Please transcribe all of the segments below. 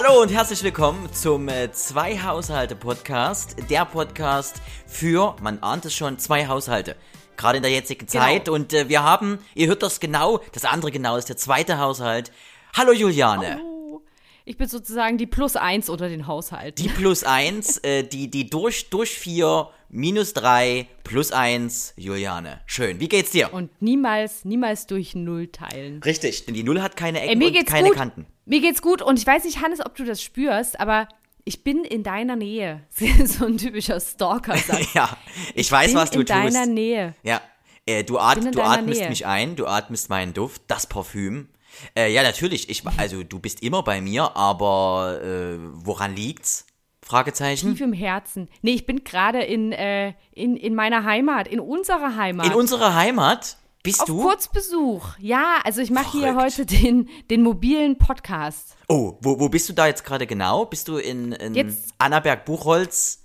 Hallo und herzlich willkommen zum äh, Zwei Haushalte Podcast. Der Podcast für, man ahnt es schon, zwei Haushalte. Gerade in der jetzigen Genau. Zeit. Und äh, wir haben, ihr hört das genau, das andere genau ist der zweite Haushalt. Hallo Juliane. Oh, Ich bin sozusagen die Plus eins unter den Haushalten. Die plus eins, äh, die, die durch, durch vier, minus drei, plus eins, Juliane. Schön. Wie geht's dir? und niemals, niemals durch Null teilen. Richtig, denn die Null hat keine Ecken Ey, mir und keine gut. Kanten. Mir geht's gut und ich weiß nicht, Hannes, ob du das spürst, aber ich bin in deiner Nähe. so ein typischer stalker -Satz. Ja, ich weiß, bin was du in tust. deiner Nähe. Ja, äh, du, at bin in du atmest Nähe. mich ein, du atmest meinen Duft, das Parfüm. Äh, ja, natürlich, ich, also du bist immer bei mir, aber äh, woran liegt's? Fragezeichen. Tief im Herzen. Nee, ich bin gerade in, äh, in, in meiner Heimat, in unserer Heimat. In unserer Heimat bist Auf du? Kurzbesuch. Ja, also ich mache hier heute den, den mobilen Podcast. Oh, wo, wo bist du da jetzt gerade genau? Bist du in, in Jetzt- Annaberg-Buchholz?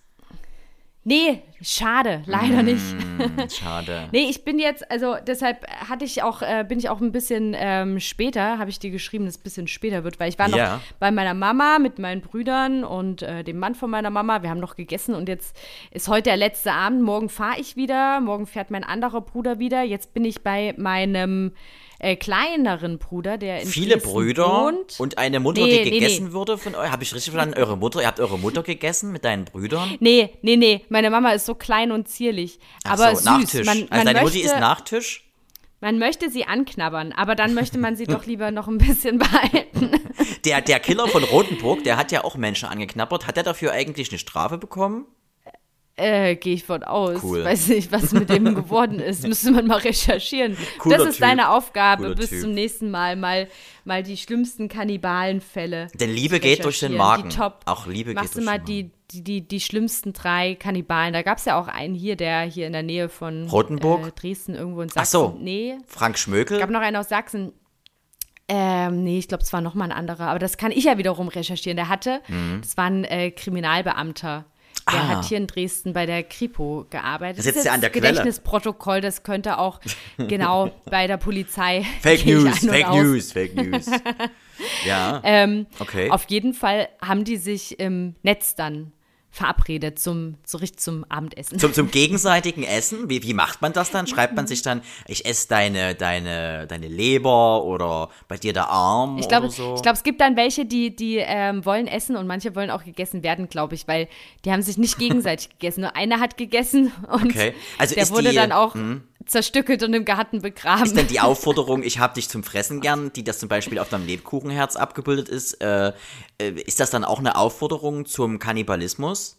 Nee, schade, leider nicht. Hm, schade. Nee, ich bin jetzt, also deshalb hatte ich auch, äh, bin ich auch ein bisschen ähm, später, habe ich dir geschrieben, dass es ein bisschen später wird, weil ich war noch Ja. bei meiner Mama mit meinen Brüdern und äh, dem Mann von meiner Mama. Wir haben noch gegessen und jetzt ist heute der letzte Abend. Morgen fahre ich wieder, morgen fährt mein anderer Bruder wieder. Jetzt bin ich bei meinem äh, kleineren Bruder, der in Viele Dresden Brüder wohnt. und eine Mutter, Nee, die nee, gegessen würde von euch. Habe ich richtig verstanden? Eure Mutter, ihr habt eure Mutter gegessen mit deinen Brüdern? Nee, nee, nee, meine Mama ist so klein und zierlich. Ach aber so, süß. Nachtisch. Man, also man deine möchte, Mutti ist Nachtisch? Man möchte sie anknabbern, aber dann möchte man sie doch lieber noch ein bisschen behalten. Der, der Killer von Rotenburg, der hat ja auch Menschen angeknabbert. Hat er dafür eigentlich eine Strafe bekommen? Äh, gehe ich von aus. Cool. Weiß nicht, was mit dem geworden ist. Müsste man mal recherchieren. Cooler das ist Typ. deine Aufgabe, Cooler bis Typ. zum nächsten Mal mal, mal die schlimmsten Kannibalenfälle. Denn Liebe geht durch den. Magen. Die Top. Auch Liebe Machst geht du durch mal den die, die, die, die schlimmsten drei Kannibalen. Da gab es ja auch einen hier, der hier in der Nähe von Rotenburg? Äh, Dresden irgendwo in Ach Sachsen. so. Nee, Frank Schmökel? gab noch einen aus Sachsen. Ähm, nee, ich glaube, es war noch mal ein anderer. Aber das kann ich ja wiederum recherchieren. Der hatte, das war ein äh, Kriminalbeamter. Der. Ah. hat hier in Dresden bei der Kripo gearbeitet. Das ist an der das Quelle. Gedächtnisprotokoll, das könnte auch genau bei der Polizei. Fake News, Fake aus. News, Fake News. ja, Ähm, okay. Auf jeden Fall haben die sich im Netz dann verabredet zum, so richtig zum Abendessen. Zum, zum gegenseitigen Essen, wie, wie macht man das dann? Schreibt man sich dann, ich esse deine, deine, deine Leber oder bei dir der Arm Ich glaube, oder so? ich glaube, es gibt dann welche, die, die ähm, wollen essen und manche wollen auch gegessen werden, glaube ich, weil die haben sich nicht gegenseitig gegessen. Nur einer hat gegessen und Okay. Also der wurde die- dann auch hm? Zerstückelt und im Garten begraben. ist denn die Aufforderung, ich hab dich zum Fressen gern, die das zum Beispiel auf deinem Lebkuchenherz abgebildet ist, äh, äh, ist das dann auch eine Aufforderung zum Kannibalismus?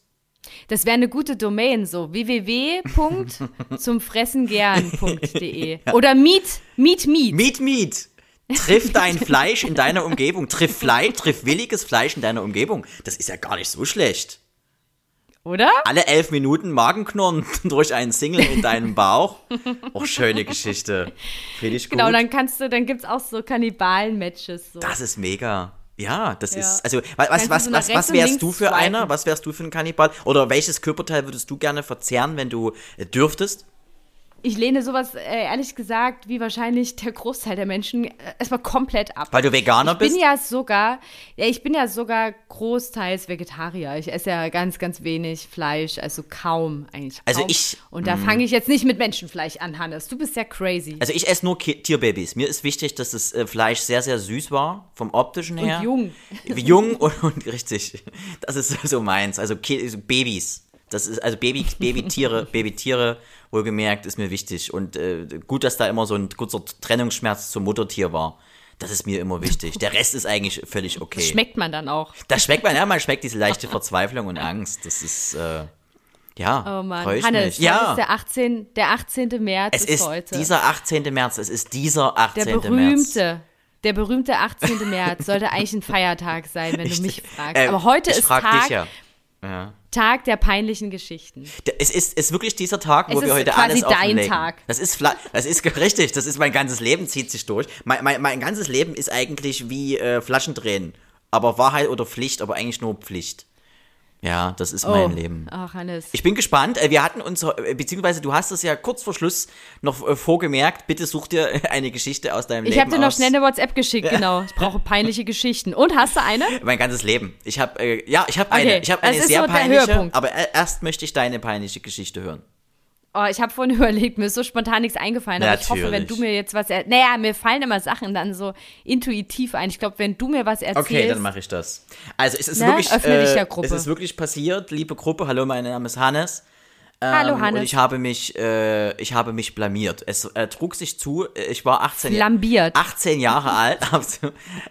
Das wäre eine gute Domain, so www.zumfressengern.de oder Meet, Meet, Meet. Meat Meat! Triff dein Fleisch in deiner Umgebung. Triff Fleisch, triff williges Fleisch in deiner Umgebung. Das ist ja gar nicht so schlecht. Oder? Alle elf Minuten Magenknurren durch einen Single in deinem Bauch. Auch schöne Geschichte. Finde ich gut. Genau, dann kannst du, dann gibt's auch so Kannibalen-Matches. So. das ist mega. Ja, das Ja. ist, also, wa- was, Kannst was, so was, was wärst du für swipen. einer? Was wärst du für ein Kannibal? Oder welches Körperteil würdest du gerne verzehren, wenn du äh, dürftest? Ich lehne sowas, äh, ehrlich gesagt, wie wahrscheinlich der Großteil der Menschen, äh, erstmal komplett ab. Weil du Veganer ich bist? bin ja sogar, ja, ich bin ja sogar großteils Vegetarier. Ich esse ja ganz, ganz wenig Fleisch, also kaum eigentlich. Also kaum. ich- Und da fange ich jetzt nicht mit Menschenfleisch an, Hannes. Du bist ja crazy. Also ich esse nur Ki Tierbabys. Mir ist wichtig, dass das äh, Fleisch sehr, sehr süß war, vom optischen her. jung. Jung und, und richtig. Das ist so meins. Also Babys. Das ist, also Baby, Babytiere, Babytiere, wohlgemerkt, ist mir wichtig. Und äh, gut, dass da immer so ein kurzer Trennungsschmerz zum Muttertier war. Das ist mir immer wichtig. Der Rest ist eigentlich völlig okay. Das schmeckt man dann auch. Das schmeckt man, ja, man schmeckt diese leichte Verzweiflung und Angst. Das ist, äh, ja, Oh Mann. Hannes, mich. Ja, ist der 18. Der 18. März es ist heute. dieser 18. März, es ist dieser 18. der März. berühmte. Der berühmte 18. März sollte eigentlich ein Feiertag sein, wenn du mich fragst. Äh, Aber heute ich ist frag Tag dich ja. ja. Tag der peinlichen Geschichten. Es ist, ist wirklich dieser Tag, wo Es wir heute quasi alles dein offenlegen. Tag. Das ist, das ist richtig, das ist mein ganzes Leben, zieht sich durch. Mein, mein, mein ganzes Leben ist eigentlich wie äh, Flaschendrehen. Aber Wahrheit oder Pflicht, aber eigentlich nur Pflicht. Ja, das ist mein Leben. Ach, Hannes. Ich bin gespannt. Äh, Wir hatten uns, äh, beziehungsweise du hast es ja kurz vor Schluss noch äh, vorgemerkt. Bitte such dir eine Geschichte aus deinem Ich Leben habe dir noch aus. schnell eine WhatsApp geschickt, genau. Ich brauche peinliche Geschichten. Und hast du eine? Mein ganzes Leben. Ich habe, äh, ja, ich habe eine. Okay, Ich habe das eine ist sehr so peinliche. Aber erst möchte ich deine peinliche Geschichte hören. Oh, ich habe vorhin überlegt, mir ist so spontan nichts eingefallen, aber ich hoffe, wenn Natürlich. du mir jetzt was er Naja, mir fallen immer Sachen dann so intuitiv ein. Ich glaube, wenn du mir was erzählst. Okay, dann mache ich das. Also es ist Ne? wirklich, äh, es ist wirklich passiert, liebe Gruppe. Hallo, mein Name ist Hannes. Hallo, Ähm, Hannes. Und ich habe mich, äh, ich habe mich blamiert. Es äh, trug sich zu. Ich war 18, Ja- Flambiert. 18 Jahre alt.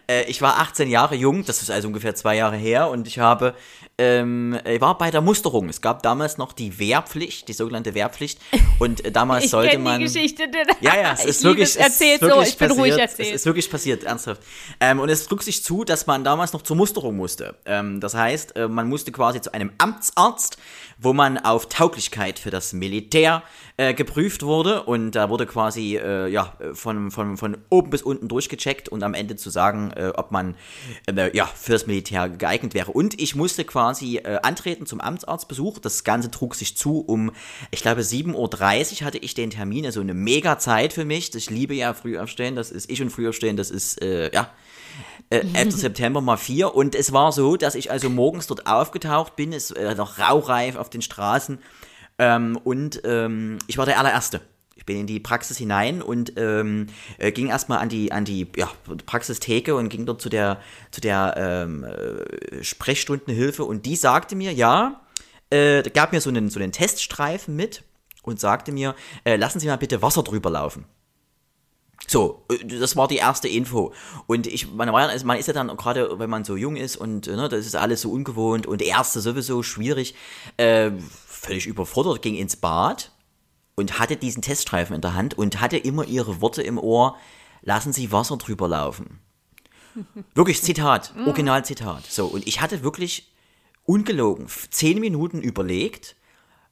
Äh, ich war 18 Jahre jung. Das ist also ungefähr zwei Jahre her. Und ich habe, ähm, ich war bei der Musterung. Es gab damals noch die Wehrpflicht, die sogenannte Wehrpflicht. Und äh, damals ich sollte man. die Geschichte. Ja, ja, es ist wirklich, es. es Erzählt ist wirklich so, ich bin passiert. ruhig Es erzählt. ist wirklich passiert, ernsthaft. Ähm, und es trug sich zu, dass man damals noch zur Musterung musste. Ähm, das heißt, äh, man musste quasi zu einem Amtsarzt, wo man auf Tauglichkeit für das Militär äh, geprüft wurde. Und da wurde quasi äh, ja, von, von, von oben bis unten durchgecheckt und am Ende zu sagen, äh, ob man äh, ja, für das Militär geeignet wäre. Und ich musste quasi äh, antreten zum Amtsarztbesuch. Das Ganze trug sich zu um, ich glaube, 7.30 Uhr hatte ich den Termin. Also eine mega Zeit für mich. Ich liebe ja Frühaufstehen. Das ist ich und Frühaufstehen. Das ist, äh, ja, äh, 11. September mal 4. Und es war so, dass ich also morgens dort aufgetaucht bin. Es äh, noch raureif auf den Straßen. Ähm, und ähm, ich war der allererste. Ich bin in die Praxis hinein und ähm, äh, ging erstmal an die, an die ja, Praxistheke und ging dort zu der, zu der ähm, äh, Sprechstundenhilfe und die sagte mir, ja, äh, gab mir so einen, so einen Teststreifen mit und sagte mir, äh, lassen Sie mal bitte Wasser drüber laufen. So, äh, das war die erste Info. Und ich, man, war, also man ist ja dann, gerade wenn man so jung ist und ne, das ist alles so ungewohnt und erste sowieso schwierig, äh, völlig überfordert, ging ins Bad und hatte diesen Teststreifen in der Hand und hatte immer ihre Worte im Ohr, lassen Sie Wasser drüber laufen. Wirklich Zitat, Originalzitat. So, und ich hatte wirklich ungelogen zehn Minuten überlegt,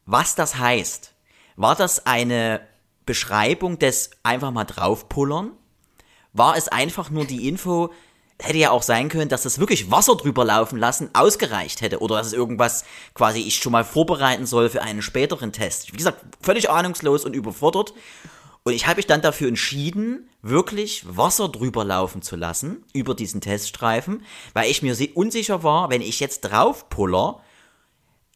was das heißt. War das eine Beschreibung des einfach mal draufpullern? War es einfach nur die Info, hätte ja auch sein können, dass das wirklich Wasser drüber laufen lassen ausgereicht hätte oder dass es irgendwas quasi ich schon mal vorbereiten soll für einen späteren Test. Wie gesagt, völlig ahnungslos und überfordert. Und ich habe mich dann dafür entschieden, wirklich Wasser drüber laufen zu lassen, über diesen Teststreifen, weil ich mir si- unsicher war, wenn ich jetzt draufpuller,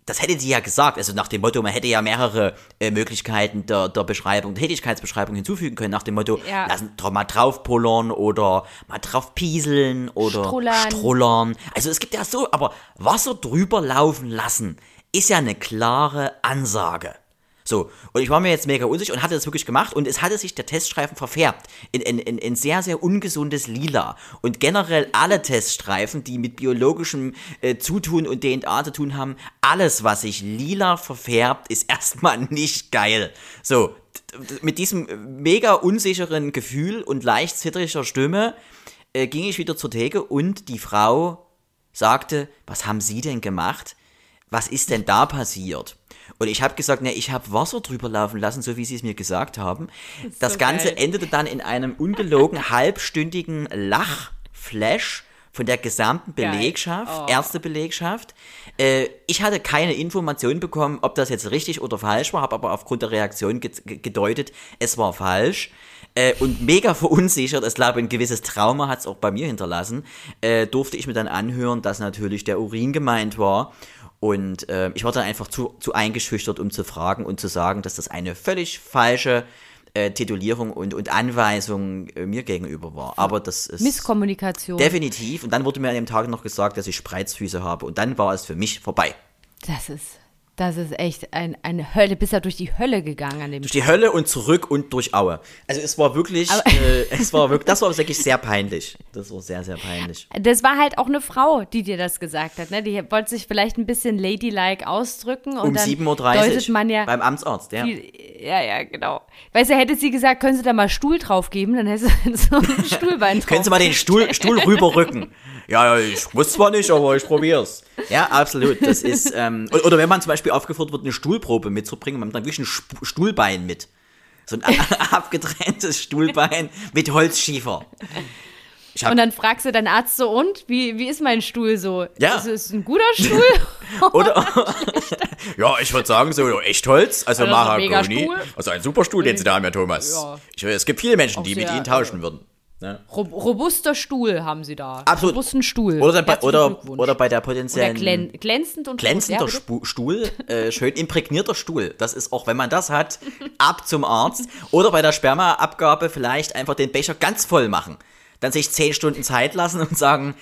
das hätte sie ja gesagt, also nach dem Motto, man hätte ja mehrere äh, Möglichkeiten der, der Beschreibung, der Tätigkeitsbeschreibung hinzufügen können, nach dem Motto, Ja. lassen doch mal draufpullern oder mal drauf pieseln oder Strullern. strullern. Also es gibt ja so, aber Wasser drüber laufen lassen ist ja eine klare Ansage. So, und ich war mir jetzt mega unsicher und hatte das wirklich gemacht und es hatte sich der Teststreifen verfärbt in, in, in, in sehr, sehr ungesundes Lila. Und generell alle Teststreifen, die mit biologischem äh, Zutun und DNA zu tun haben, alles, was sich lila verfärbt, ist erstmal nicht geil. So, mit diesem äh, mega unsicheren Gefühl und leicht zittriger Stimme äh, ging ich wieder zur Theke und die Frau sagte, was haben Sie denn gemacht? Was ist denn da passiert? Und ich habe gesagt, ne, ich habe Wasser drüber laufen lassen, so wie Sie es mir gesagt haben. Das so Ganze geil. endete dann in einem ungelogen halbstündigen Lachflash von der gesamten. Belegschaft, Oh. Ärztebelegschaft. Äh, ich hatte keine Information bekommen, ob das jetzt richtig oder falsch war, habe aber aufgrund der Reaktion ge ge- gedeutet, es war falsch. Äh, und mega verunsichert, ich glaube, ein gewisses Trauma hat es auch bei mir hinterlassen, äh, durfte ich mir dann anhören, dass natürlich der Urin gemeint war. Und äh, ich war dann einfach zu, zu eingeschüchtert, um zu fragen und zu sagen, dass das eine völlig falsche äh, Titulierung und, und Anweisung äh, mir gegenüber war. Aber das ist Misskommunikation. definitiv. Und dann wurde mir an dem Tag noch gesagt, dass ich Spreizfüße habe. Und dann war es für mich vorbei. Das ist, das ist echt ein, eine Hölle. Bist ja durch die Hölle gegangen an dem Durch die Hölle und zurück und durch Aue. Also es war wirklich, äh, es war wirklich, das war wirklich sehr peinlich. Das war sehr, sehr peinlich. Das war halt auch eine Frau, die dir das gesagt hat. Ne? Die wollte sich vielleicht ein bisschen ladylike ausdrücken. Und Um dann 7.30 Uhr man ja beim Amtsarzt, ja. viel, ja, ja, genau. Weißt du, hätte sie gesagt, können Sie da mal Stuhl drauf geben, dann hätte sie so ein Stuhlbein drauf. Können Sie mal den Stuhl, Stuhl rüberrücken? Ja, ja, ich wusste zwar nicht, aber ich probier's. Ja, absolut. Das ist, ähm, oder wenn man zum Beispiel aufgefordert wird, eine Stuhlprobe mitzubringen, man hat dann wirklich ein Sp Stuhlbein mit. So ein abgetrenntes Stuhlbein mit Holzschiefer. hab- Und dann fragst du deinen Arzt so, und? Wie, wie ist mein Stuhl so? Ja. Ist es ein guter Stuhl? Oder? ja, ich würde sagen, so Echtholz, also Oder so ein Mahagoni. Also ein super Stuhl, den Sie da haben, Herr Thomas. Ja. Ich, es gibt viele Menschen, Auch die mit sehr, Ihnen tauschen würden. Ne? Rob robuster Stuhl haben sie da. Absolut. Robusten Stuhl. Oder, bei, oder, oder bei der potenziellen glän glänzend und glänzender? Spu- Stuhl, äh, schön imprägnierter Stuhl. Das ist auch, wenn man das hat, ab zum Arzt. Oder bei der Spermaabgabe vielleicht einfach den Becher ganz voll machen. Dann sich zehn Stunden Zeit lassen und sagen,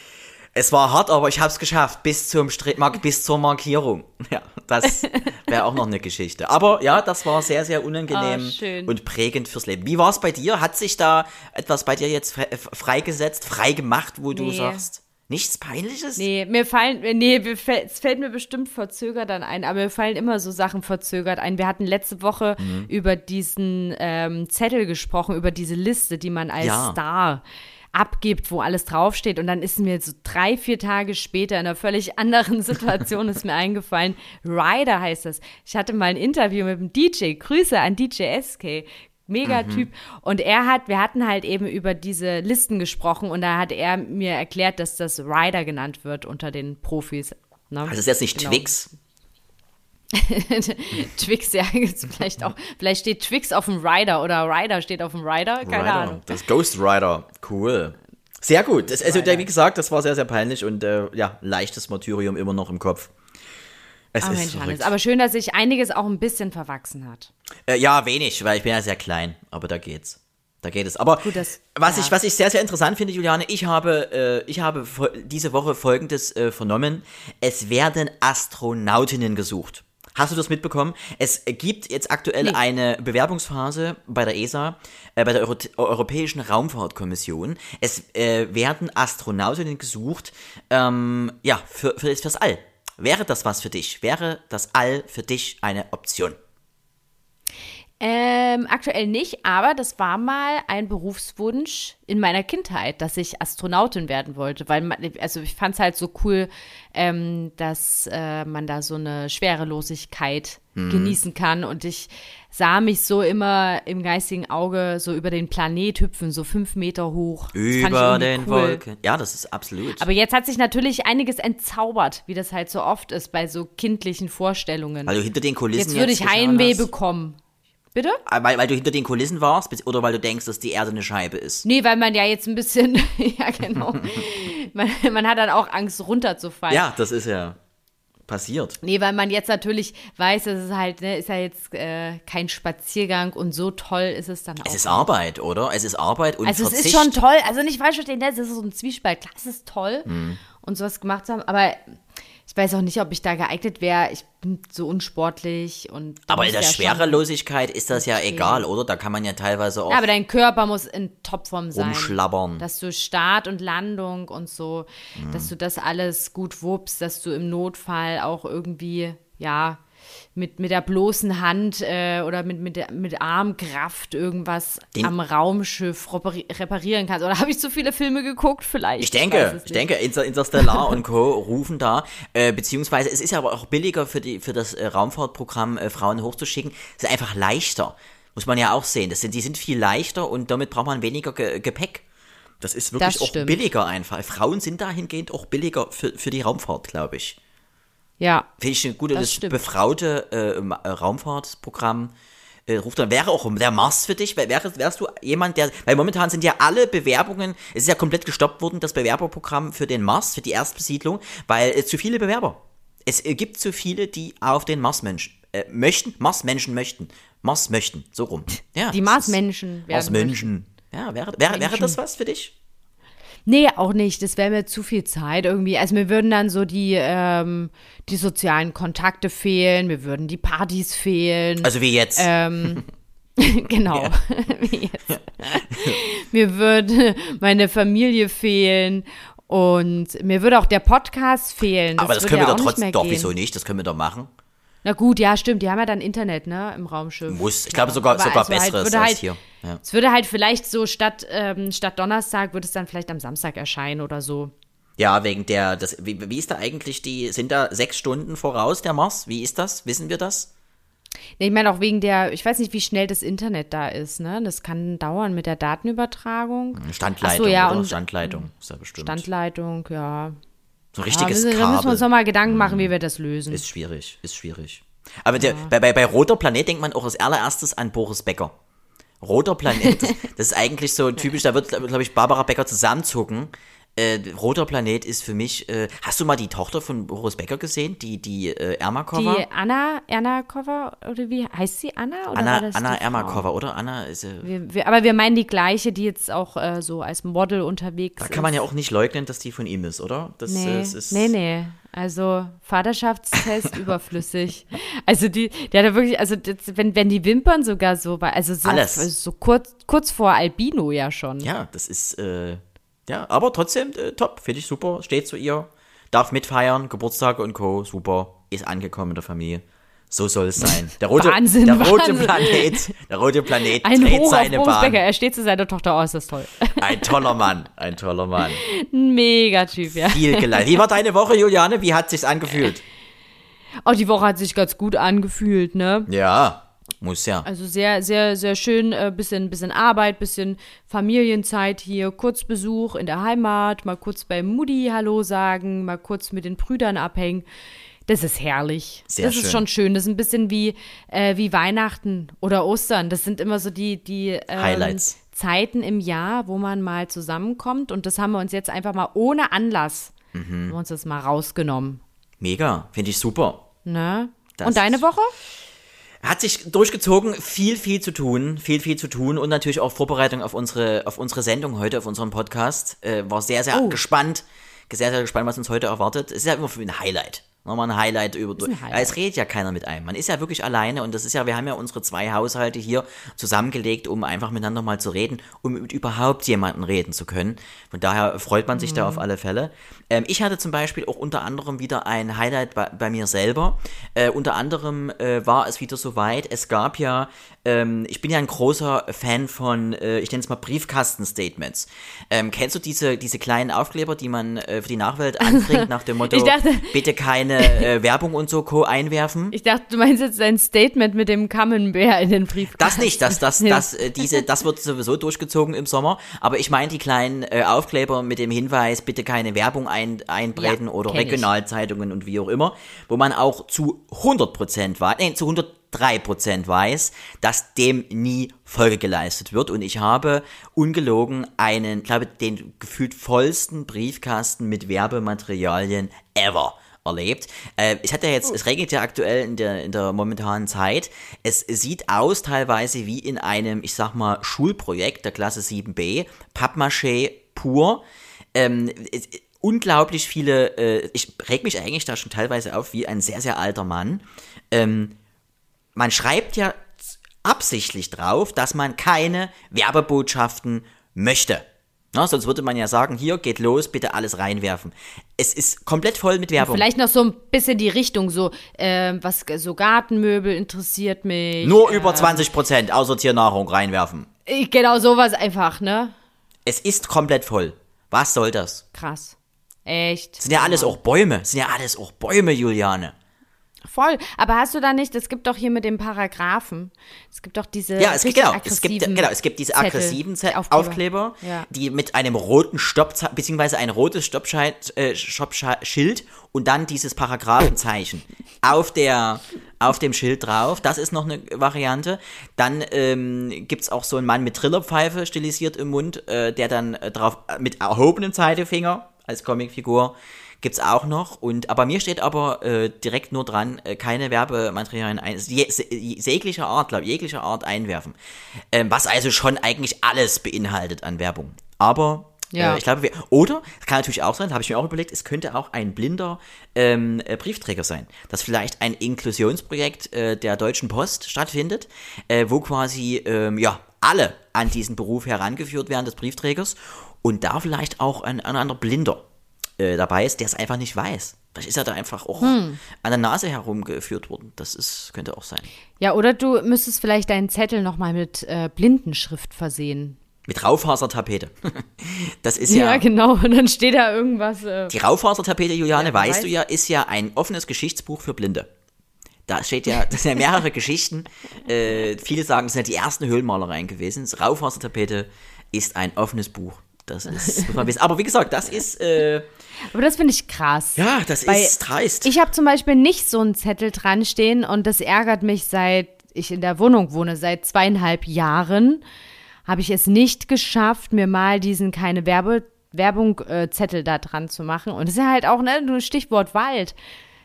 es war hart, aber ich habe es geschafft, bis, zum Stri- Mark bis zur Markierung. Ja, das wäre auch noch eine Geschichte. Aber ja, das war sehr, sehr unangenehm schön. und prägend fürs Leben. Wie war es bei dir? Hat sich da etwas bei dir jetzt fre- freigesetzt, freigemacht, wo du Nee. sagst, nichts Peinliches? Nee, mir fallen, nee, mir fällt, es fällt mir bestimmt verzögert dann ein, aber mir fallen immer so Sachen verzögert ein. Wir hatten letzte Woche Mhm. über diesen ähm, Zettel gesprochen, über diese Liste, die man als Ja. Star abgibt, wo alles draufsteht. Und dann ist mir so drei, vier Tage später in einer völlig anderen Situation ist mir eingefallen. Ryder heißt das. Ich hatte mal ein Interview mit dem DJ. Grüße an DJ SK. Mega Typ. Und er hat, wir hatten halt eben über diese Listen gesprochen und da hat er mir erklärt, dass das Ryder genannt wird unter den Profis. Ne? Also ist jetzt nicht Genau. Twix. Twix, ja, vielleicht auch. Vielleicht steht Twix auf dem Rider oder Rider steht auf dem Rider, keine Rider. Ahnung. Das Ghost Rider. Cool. Sehr gut. Das, also, wie gesagt, das war sehr, sehr peinlich und äh, ja, leichtes Martyrium immer noch im Kopf. Es Ah, ist Mensch. Aber schön, dass sich einiges auch ein bisschen verwachsen hat. Äh, ja, wenig, weil ich bin ja sehr klein, aber da geht's. Da geht es. Aber Gut, das- was, ja. ich, was ich sehr, sehr interessant finde, Juliane, ich habe, äh, ich habe diese Woche Folgendes äh, vernommen. Es werden Astronautinnen gesucht. Hast du das mitbekommen? Es gibt jetzt aktuell Nee. eine Bewerbungsphase bei der ESA, äh, bei der Euro Europäischen Raumfahrtkommission. Es äh, werden Astronautinnen gesucht, ähm, ja, für, für, fürs All. Wäre das was für dich? Wäre das All für dich eine Option? Ähm, aktuell nicht, aber das war mal ein Berufswunsch in meiner Kindheit, dass ich Astronautin werden wollte, weil man, also ich fand es halt so cool, ähm, dass äh, man da so eine Schwerelosigkeit Mhm. genießen kann und ich sah mich so immer im geistigen Auge so über den Planet hüpfen, so fünf Meter hoch. Über den cool. Wolken. Ja, das ist absolut. Aber jetzt hat sich natürlich einiges entzaubert, wie das halt so oft ist bei so kindlichen Vorstellungen. du hinter den Kulissen jetzt würde ich Heimweh bekommen. Bitte? Ah, Weil, weil du hinter den Kulissen warst oder weil du denkst, dass die Erde eine Scheibe ist. Nee, weil man ja jetzt ein bisschen, ja genau, man, man hat dann auch Angst runterzufallen. Ja, das ist ja passiert. Nee, weil man jetzt natürlich weiß, dass es halt, ne, ist ja jetzt äh, kein Spaziergang und so toll ist es dann auch. Es ist Arbeit, oder? Es ist Arbeit und also Verzicht. es ist schon toll, also nicht falsch verstehen, ne, es ist so ein Zwiespalt. Klar, es ist toll Mhm. und sowas gemacht zu haben, aber ich weiß auch nicht, ob ich da geeignet wäre. Ich bin so unsportlich und. Aber in der ja Schwerelosigkeit ist das ja Okay. egal, oder? Da kann man ja teilweise auch Ja, aber dein Körper muss in Topform sein. rumschlabbern. Dass du Start und Landung und so, Mhm. dass du das alles gut wuppst, dass du im Notfall auch irgendwie, ja, mit, mit der bloßen Hand äh, oder mit, mit, mit Armkraft irgendwas Den- am Raumschiff repari reparieren kannst. Oder habe ich zu viele Filme geguckt? Vielleicht. Ich denke, ich nicht. denke, Inter Interstellar und Co. rufen da, äh, beziehungsweise es ist ja aber auch billiger für, die, für das äh, Raumfahrtprogramm äh, Frauen hochzuschicken. Es ist einfach leichter. Muss man ja auch sehen. Das sind, die sind viel leichter und damit braucht man weniger Ge Gepäck. Das ist wirklich Das auch billiger einfach. Frauen sind dahingehend auch billiger für, für die Raumfahrt, glaube ich. Ja. Finde ich ein gutes, Das das stimmt. befraute äh, äh, Raumfahrtprogramm. Äh, ruft dann, wäre auch der Mars für dich? Wär- Wärst, wärst du jemand, der, weil momentan sind ja alle Bewerbungen, es ist ja komplett gestoppt worden, das Bewerberprogramm für den Mars, für die Erstbesiedlung, weil äh, zu viele Bewerber. Es äh, gibt zu viele, die auf den Mars Menschen, äh, möchten, Mars-Menschen möchten, Mars möchten, so rum. Ja, Die Marsmenschen werden. Mars-Menschen. Ja, wäre, wäre, wäre das was für dich? Nee, auch nicht. Das wäre mir zu viel Zeit irgendwie. Also mir würden dann so die, ähm, die sozialen Kontakte fehlen, mir würden die Partys fehlen. Also wie jetzt? Ähm, genau. Wie jetzt. mir würde meine Familie fehlen und mir würde auch der Podcast fehlen. aber das können wir ja doch trotzdem, doch, wieso nicht? Das können wir doch machen. Na gut, ja, stimmt. Die haben ja dann Internet, ne, im Raumschiff. Muss. Ich glaube sogar, Aber sogar also halt, besseres würde als halt, hier. Ja. Es würde halt vielleicht so statt, ähm, statt Donnerstag, würde es dann vielleicht am Samstag erscheinen oder so. ja, wegen der, das, wie, wie ist da eigentlich die, sind da sechs Stunden voraus der Mars? Wie ist das? Wissen wir das? Nee, ich meine auch wegen der, ich weiß nicht, wie schnell das Internet da ist, ne? Das kann dauern mit der Datenübertragung. Standleitung Ach so, ja, oder und- Standleitung, ist ja bestimmt. Standleitung, ja. So ein ja richtiges müssen, da müssen wir Kabel. uns nochmal Gedanken machen, wie wir das lösen. Ist schwierig, ist schwierig. Aber der, bei, bei, bei Roter Planet denkt man auch als allererstes an Boris Becker. Roter Planet, das, das ist eigentlich so typisch, da wird, glaube ich, Barbara Becker zusammenzucken. Äh, Roter Planet ist für mich, äh, hast du mal die Tochter von Boris Becker gesehen, die, die äh, Ermakova? Die Anna, Cover, oder wie heißt sie? Anna? Oder Anna, Anna? Ermakova, oder? Anna ist, äh, Wir, wir, aber wir meinen die gleiche, die jetzt auch äh, so als Model unterwegs da ist. kann man ja auch nicht leugnen, dass die von ihm ist, oder? Das, Nee, äh, es ist, nee, nee. Also Vaterschaftstest überflüssig. Also die, die hat ja wirklich, also das, wenn, wenn die Wimpern sogar so also so, Alles. so kurz, kurz vor Albino ja schon. Ja, das ist, äh, ja, aber trotzdem äh, top, finde ich super, steht zu ihr, darf mitfeiern, Geburtstage und Co., super, ist angekommen in der Familie. So soll es sein. Der rote, Wahnsinn, der rote Wahnsinn. Planet, der rote Planet Ein dreht Hoch auf seine Becker. Bahn. Er steht zu seiner Tochter aus, das ist toll. Ein toller Mann, ein toller Mann. Ein Megatyp, ja. Viel geleitet. Wie war deine Woche, Juliane? Wie hat sich's angefühlt? Oh, die Woche hat sich ganz gut angefühlt, ne? Ja, muss ja. Also sehr, sehr, sehr schön. Äh, bisschen, bisschen Arbeit, bisschen Familienzeit hier, kurz Besuch in der Heimat, mal kurz bei Mutti Hallo sagen, mal kurz mit den Brüdern abhängen. Das ist herrlich. Sehr das schön. ist schon schön. Das ist ein bisschen wie, äh, wie Weihnachten oder Ostern. Das sind immer so die, die ähm, Highlights. Zeiten im Jahr, wo man mal zusammenkommt. Und das haben wir uns jetzt einfach mal ohne Anlass, Mhm. haben wir uns das mal rausgenommen. Mega, finde ich super. Ne? Das Und deine ist- Woche? Hat sich durchgezogen, viel, viel zu tun, viel, viel zu tun und natürlich auch Vorbereitung auf unsere, auf unsere Sendung heute, auf unseren Podcast. Äh, war sehr, sehr Oh. gespannt, sehr, sehr gespannt, was uns heute erwartet. Es ist ja immer für ein Highlight. Nochmal ein Highlight über. ein Highlight. es redet ja keiner mit einem. Man ist ja wirklich alleine und das ist ja, wir haben ja unsere zwei Haushalte hier zusammengelegt, um einfach miteinander mal zu reden, um mit überhaupt jemanden reden zu können. Von daher freut man sich Mhm. da auf alle Fälle. Ähm, ich hatte zum Beispiel auch unter anderem wieder ein Highlight bei, bei mir selber. Äh, unter anderem äh, war es wieder soweit. Es gab ja, ähm, ich bin ja ein großer Fan von, äh, ich nenne es mal Briefkasten-Statements. Ähm, kennst du diese, diese kleinen Aufkleber, die man äh, für die Nachwelt anbringt, nach dem Motto, dachte- bitte keine äh, Werbung und so Co. einwerfen? Ich dachte, du meinst jetzt ein Statement mit dem Camembert in den Brief. Das nicht, das, das, Ja. das, äh, diese, das wird sowieso durchgezogen im Sommer. Aber ich meine die kleinen äh, Aufkleber mit dem Hinweis, bitte keine Werbung ein, eintreten Ja, oder kenn ich. Regionalzeitungen und wie auch immer, wo man auch zu 100% weiß, nee, zu 103% weiß, dass dem nie Folge geleistet wird. Und ich habe ungelogen einen, glaube den gefühlt vollsten Briefkasten mit Werbematerialien ever erlebt. Äh, es hat ja jetzt, es regnet ja aktuell in der, in der momentanen Zeit. Es sieht aus teilweise wie in einem, ich sag mal, Schulprojekt der Klasse 7b, Pappmaché pur. Ähm, es, unglaublich viele, äh, ich reg mich eigentlich da schon teilweise auf wie ein sehr, sehr alter Mann. Ähm, man schreibt ja absichtlich drauf, dass man keine Werbebotschaften möchte. Na, sonst würde man ja sagen, hier geht los, bitte alles reinwerfen. Es ist komplett voll mit Werbung. Vielleicht noch so ein bisschen die Richtung, so, ähm, was, so Gartenmöbel interessiert mich. Nur äh, über 20% außer Tiernahrung reinwerfen. äh, Genau, sowas einfach, ne? Es ist komplett voll. Was soll das? Krass. Echt. Sind ja alles auch Bäume. Sind ja alles auch Bäume, Juliane. Voll. Aber hast du da nicht, es gibt doch hier mit dem Paragraphen, es gibt doch diese. Ja, es gibt, genau, es gibt, genau, es gibt diese Zettel, aggressiven Ze Aufkleber. Aufkleber, Ja. die mit einem roten Stopp, beziehungsweise ein rotes Stoppschild, äh, Stoppschild und dann dieses Paragraphenzeichen auf der, auf dem Schild drauf. Das ist noch eine Variante. Dann ähm, gibt's auch so einen Mann mit Trillerpfeife stilisiert im Mund, äh, der dann äh, drauf, mit erhobenen Zeigefinger als Comicfigur gibt's auch noch. Und aber mir steht aber äh, direkt nur dran, äh, keine Werbematerialien ein, je, je- jeglicher Art, glaube jeglicher Art einwerfen. Ähm, was also schon eigentlich alles beinhaltet an Werbung. Aber Ja. äh, ich glaube, wir, oder es kann natürlich auch sein, habe ich mir auch überlegt, es könnte auch ein blinder ähm, äh, Briefträger sein, dass vielleicht ein Inklusionsprojekt äh, der Deutschen Post stattfindet, äh, wo quasi ähm, ja alle an diesen Beruf herangeführt werden des Briefträgers und da vielleicht auch ein, ein anderer Blinder äh, dabei ist, der es einfach nicht weiß. Vielleicht ist er da einfach auch an der Nase herumgeführt worden. Das ist, könnte auch sein. Ja, oder du müsstest vielleicht deinen Zettel nochmal mit äh, Blindenschrift versehen. Mit Raufasertapete. Das ist ja. Ja, genau. Und dann steht da irgendwas. Äh, Die Raufasertapete, Juliane, Ja, weißt weiß. du ja, ist ja ein offenes Geschichtsbuch für Blinde. Da steht ja, das sind ja mehrere Geschichten. Äh, viele sagen, es sind ja die ersten Höhlenmalereien gewesen. Das Raufasertapete ist ein offenes Buch. Das ist. Aber wie gesagt, das ist, äh, aber das finde ich krass. ja, das ist dreist. Ich habe zum Beispiel nicht so einen Zettel dran stehen und das ärgert mich seit ich in der Wohnung wohne, seit zweieinhalb Jahren, habe ich es nicht geschafft, mir mal diesen keine Werbe, Werbung äh, Zettel da dran zu machen. Und es ist ja halt auch, ne, du Stichwort Wald.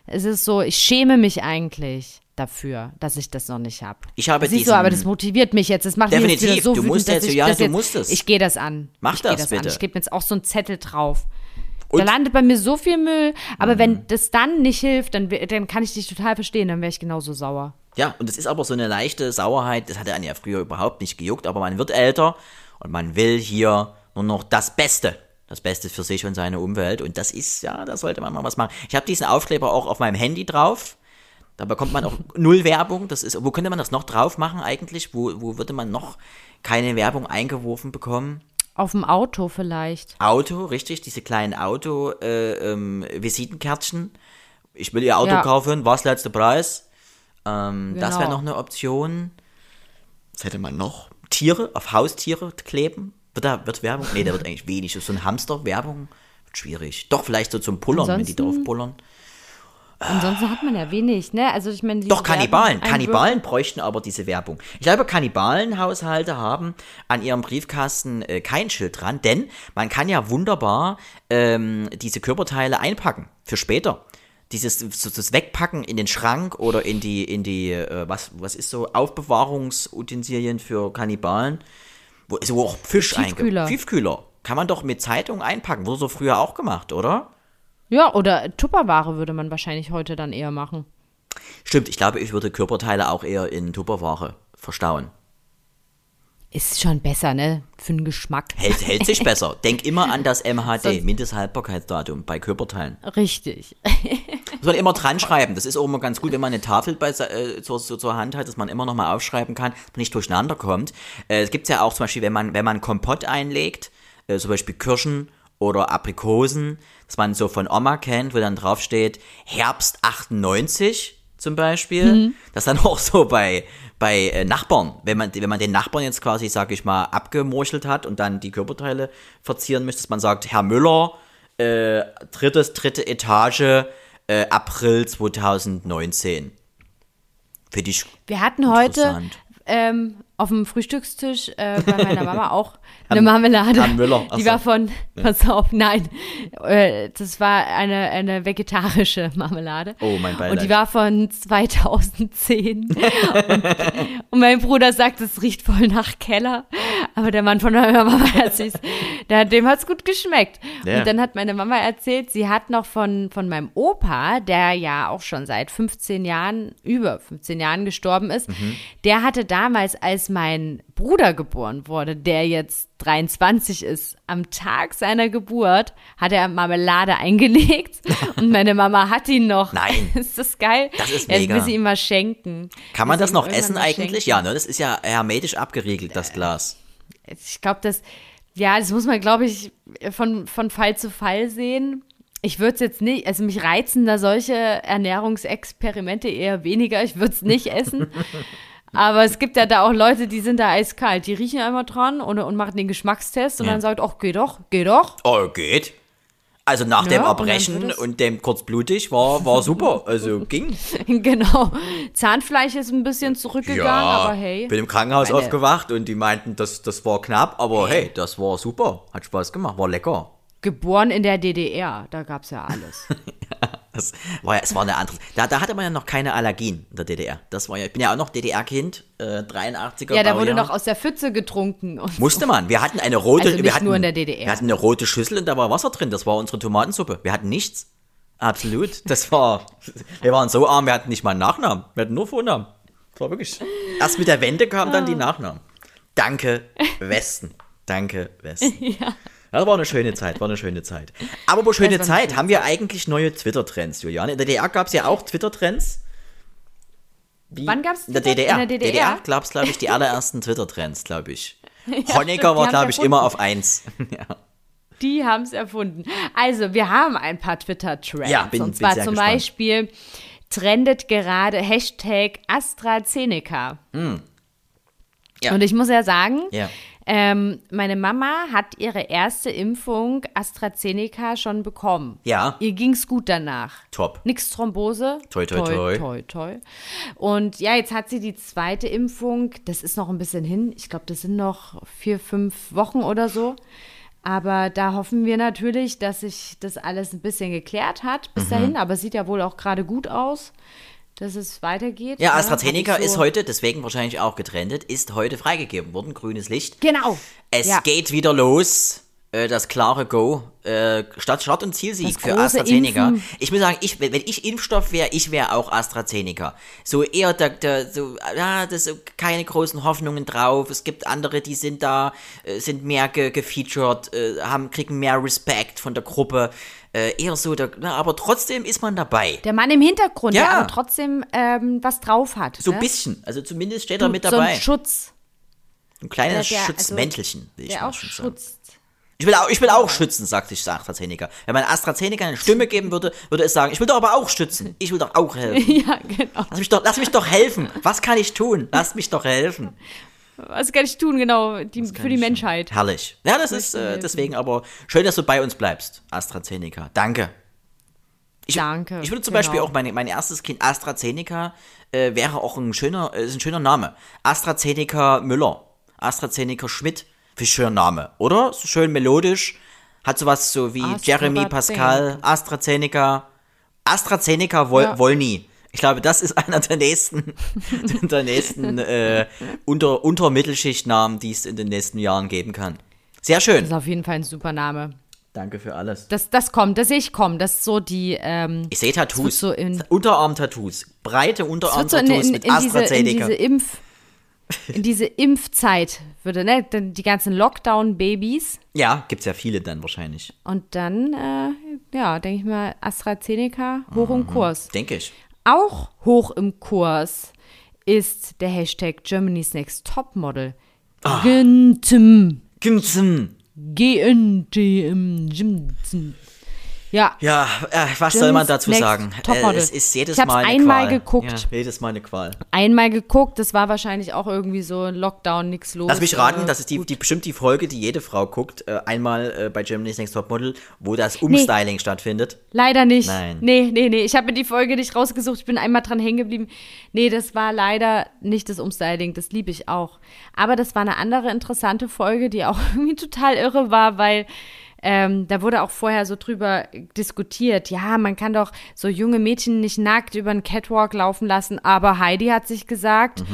Es ist so, ich schäme mich eigentlich dafür, dass ich das noch nicht habe. Ich habe Siehst diesen- du, aber das motiviert mich jetzt. Das macht mich Definitiv. jetzt wieder so Du wütend, musst dass jetzt, ich Juliane, das du jetzt, musst es. Ich gehe das an. Mach ich das das an. bitte. Ich gebe jetzt auch so einen Zettel drauf. Und- da landet bei mir so viel Müll, aber Mhm. wenn das dann nicht hilft, dann, dann kann ich dich total verstehen, dann wäre ich genauso sauer. Ja, und es ist aber so eine leichte Sauerheit, das hatte einen ja früher überhaupt nicht gejuckt, aber man wird älter und man will hier nur noch das Beste. Das Beste für sich und seine Umwelt. Und das ist, ja, da sollte man mal was machen. Ich habe diesen Aufkleber auch auf meinem Handy drauf. Da bekommt man auch null Werbung. Das ist, wo könnte man das noch drauf machen eigentlich? Wo, wo würde man noch keine Werbung eingeworfen bekommen? Auf dem Auto vielleicht. Auto, richtig, diese kleinen Auto-Visitenkärtchen. ich will ihr Auto Ja. kaufen, was letzter Preis? Ähm, Das wäre Genau. noch eine Option. Was hätte man noch? Tiere, auf Haustiere kleben? Wird da wird Werbung? Nee, da wird eigentlich wenig. So ein Hamster-Werbung wird schwierig. Doch, vielleicht so zum Pullern, wenn die Ansonsten- drauf pullern. Ansonsten hat man ja wenig, ne? Also ich meine, Doch, Kannibalen. Kannibalen bräuchten aber diese Werbung. Ich glaube, Kannibalenhaushalte haben an ihrem Briefkasten äh, kein Schild dran, denn man kann ja wunderbar ähm, diese Körperteile einpacken für später. Dieses so, das Wegpacken in den Schrank oder in die, in die, äh, was, was ist so, Aufbewahrungsutensilien für Kannibalen, wo, ist wo auch Fisch Tiefkühler. Tiefkühler. Kann man doch mit Zeitung einpacken. Wurde so früher auch gemacht, oder? Ja, oder Tupperware würde man wahrscheinlich heute dann eher machen. Stimmt, ich glaube, ich würde Körperteile auch eher in Tupperware verstauen. Ist schon besser, ne? Für den Geschmack. Hält, hält sich besser. Denk immer an das MHD, Sonst- Mindesthaltbarkeitsdatum bei Körperteilen. Richtig. Muss man immer dran schreiben. Das ist auch immer ganz gut, wenn man eine Tafel bei, äh, zur, zur, Hand hat, dass man immer noch mal aufschreiben kann, dass man nicht durcheinander kommt. Äh, es gibt ja auch zum Beispiel, wenn man, wenn man Kompott einlegt, äh, zum Beispiel Kirschen oder Aprikosen, dass man so von Oma kennt, wo dann draufsteht Herbst 98 zum Beispiel. Das dann auch so bei, bei äh, Nachbarn, wenn man, wenn man den Nachbarn jetzt quasi, sag ich mal, abgemurchelt hat und dann die Körperteile verzieren möchte, dass man sagt, Herr Müller, äh, drittes, dritte Etage, äh, April 2019. Finde ich Wir hatten heute ähm, auf dem Frühstückstisch äh, bei meiner Mama auch eine Marmelade. Herrn Müller, Die war von, pass auf, nein, äh, das war eine, eine vegetarische Marmelade. Oh, mein Beileid. Und die war von 2010. und, und mein Bruder sagt, es riecht voll nach Keller. Aber der Mann von meiner Mama hat sich, der, dem hat's gut geschmeckt. Ja. Und dann hat meine Mama erzählt, sie hat noch von, von meinem Opa, der ja auch schon seit 15 Jahren, über 15 Jahren gestorben ist, Mhm. der hatte damals, als mein Bruder geboren wurde, der jetzt 23 ist, am Tag seiner Geburt hat er Marmelade eingelegt und meine Mama hat ihn noch. Nein. ist das geil? Das ist Jetzt mega. will sie ihm mal schenken. Kann man das noch essen eigentlich? schenken. Ja, ne? Das ist ja hermetisch abgeriegelt, das Glas. Ich glaube, das, ja, das muss man, glaube ich, von, von Fall zu Fall sehen. Ich würde es jetzt nicht, also mich reizen da solche Ernährungsexperimente eher weniger. Ich würde es nicht essen. Aber es gibt ja da auch Leute, die sind da eiskalt. Die riechen einmal dran und, und machen den Geschmackstest und Ja. dann sagt, ach, geh doch, geh doch. Oh, geht. Also nach Ja, dem und Erbrechen es- und, dem kurzblutig war, war super. Also ging. genau. Zahnfleisch ist ein bisschen zurückgegangen, aber hey. bin im Krankenhaus meine- aufgewacht und die meinten, das, das war knapp, aber hey, das war super. Hat Spaß gemacht, war lecker. Geboren in der DDR, da gab es ja alles. Das war ja, es war eine andere. Da, da hatte man ja noch keine Allergien in der DDR. Das war ja, ich bin ja auch noch DDR-Kind, äh, 83er ja, da wurde noch aus der Pfütze getrunken. Und Musste man. Wir hatten eine rote, Also wir hatten, nur in der DDR. Wir hatten eine rote Schüssel und da war Wasser drin. Das war unsere Tomatensuppe. Wir hatten nichts. Absolut. Das war, wir waren so arm, wir hatten nicht mal einen Nachnamen. Wir hatten nur Vornamen. Das war wirklich. Erst mit der Wende kam dann die Ah. Nachnamen. Danke, Westen. Danke, Westen. Ja. Das war eine schöne Zeit, war eine schöne Zeit. Aber wo schöne Zeit, haben wir eigentlich neue Twitter-Trends, Juliane? In der DDR gab es ja auch Twitter-Trends. Wie? Wann gab's In der? DDR. In der DDR? gab es, glaube ich, die allerersten Twitter-Trends, glaube ich. stimmt, Honecker war, glaube ich, immer auf eins. ja. Die haben es erfunden. Also, wir haben ein paar Twitter-Trends. Ja, bin- Und bin zwar sehr zum gespannt. Beispiel trendet gerade Hashtag AstraZeneca. Ja. Und ich muss ja sagen, Ja. Ähm, meine Mama hat ihre erste Impfung AstraZeneca schon bekommen. Ja. Ihr ging es gut danach. Top. Nix Thrombose. Toi, toi, toi. toi, toi. Und ja, jetzt hat sie die zweite Impfung. Das ist noch ein bisschen hin. Ich glaube, das sind noch vier, fünf Wochen oder so. Aber da hoffen wir natürlich, dass sich das alles ein bisschen geklärt hat Mhm. bis dahin. Aber sieht ja wohl auch gerade gut aus, dass es weitergeht. Ja, ne? AstraZeneca ich so- ist heute, deswegen wahrscheinlich auch getrennt, ist heute freigegeben worden, grünes Licht. Genau. Es ja. geht wieder los. Äh, das klare Go. Äh, Start, Start und Zielsieg für AstraZeneca. Impfen. Ich muss sagen, ich, wenn ich Impfstoff wäre, ich wäre auch AstraZeneca. So eher der, der so, ja, das keine großen Hoffnungen drauf. Es gibt andere, die sind da, äh, sind mehr ge gefeatured, äh, haben, kriegen mehr Respekt von der Gruppe. Äh, eher so, der, na, aber trotzdem ist man dabei. Der Mann im Hintergrund, Ja. der aber trotzdem ähm, was drauf hat. So ein ne? bisschen. Also zumindest steht er mit So dabei. ein Schutz. ein kleines der- der- Schutzmäntelchen, will ich Der mal auch schon sagen. schützt. Ich will auch, ich will auch schützen, sagt sich AstraZeneca. Wenn man AstraZeneca eine Stimme geben würde, würde es sagen, ich will doch aber auch schützen. Ich will doch auch helfen. Ja, genau. Lass mich doch, lass mich doch helfen. Was kann ich tun? Lass mich doch helfen. Was kann ich tun, genau, die, für die Menschheit. Herrlich. Ja, das ist äh, deswegen aber schön, dass du bei uns bleibst, AstraZeneca. Danke. Ich, Danke, Ich würde zum genau. Beispiel auch meine, mein erstes Kind AstraZeneca äh, wäre auch ein schöner, äh, ist ein schöner Name. AstraZeneca Müller. AstraZeneca Schmidt. Wie schöner Name, oder? So schön melodisch. Hat sowas so wie Jeremy Pascal, AstraZeneca. AstraZeneca Wol Ja. Wolny. Ich glaube, das ist einer der nächsten, der nächsten äh, unter, Untermittelschichtnamen, die es in den nächsten Jahren geben kann. Sehr Das schön. ist auf jeden Fall ein super Name. Danke für alles. Das, das kommt, das sehe ich kommen. Das ist so die, ähm, Ich sehe Tattoos. so Unterarm-Tattoos. Breite es so in, Unterarm-Tattoos in, mit in, diese, in AstraZeneca. diese Impf, in diese Impfzeit würde, ne, die ganzen Lockdown-Babys ja, gibt's ja viele dann wahrscheinlich. und dann, äh, ja, denke ich mal, AstraZeneca hoch Mhm. im Kurs. Denke ich. Auch hoch im Kurs ist der Hashtag Germany's Next Topmodel. Ah. Gentm. Gimsem. GNTM. Ja, Ja, äh, was soll man dazu Next sagen? Äh, es ist jedes Ich hab's Mal eine einmal Qual. geguckt. Ja, jedes Mal eine Qual. einmal geguckt, das war wahrscheinlich auch irgendwie so ein Lockdown, nix los. Lass mich raten, äh, das ist die, die bestimmt die Folge, die jede Frau guckt, äh, einmal äh, bei Germany's Next Topmodel, wo das Umstyling stattfindet. Leider nicht. Nein. Nee, nee, nee. Ich habe mir die Folge nicht rausgesucht. Ich bin einmal dran hängen geblieben. Nee, das war leider nicht das Umstyling. Das liebe ich auch. Aber das war eine andere interessante Folge, die auch irgendwie total irre war, weil ähm, da wurde auch vorher so drüber diskutiert. Ja, man kann doch so junge Mädchen nicht nackt über einen Catwalk laufen lassen. Aber Heidi hat sich gesagt,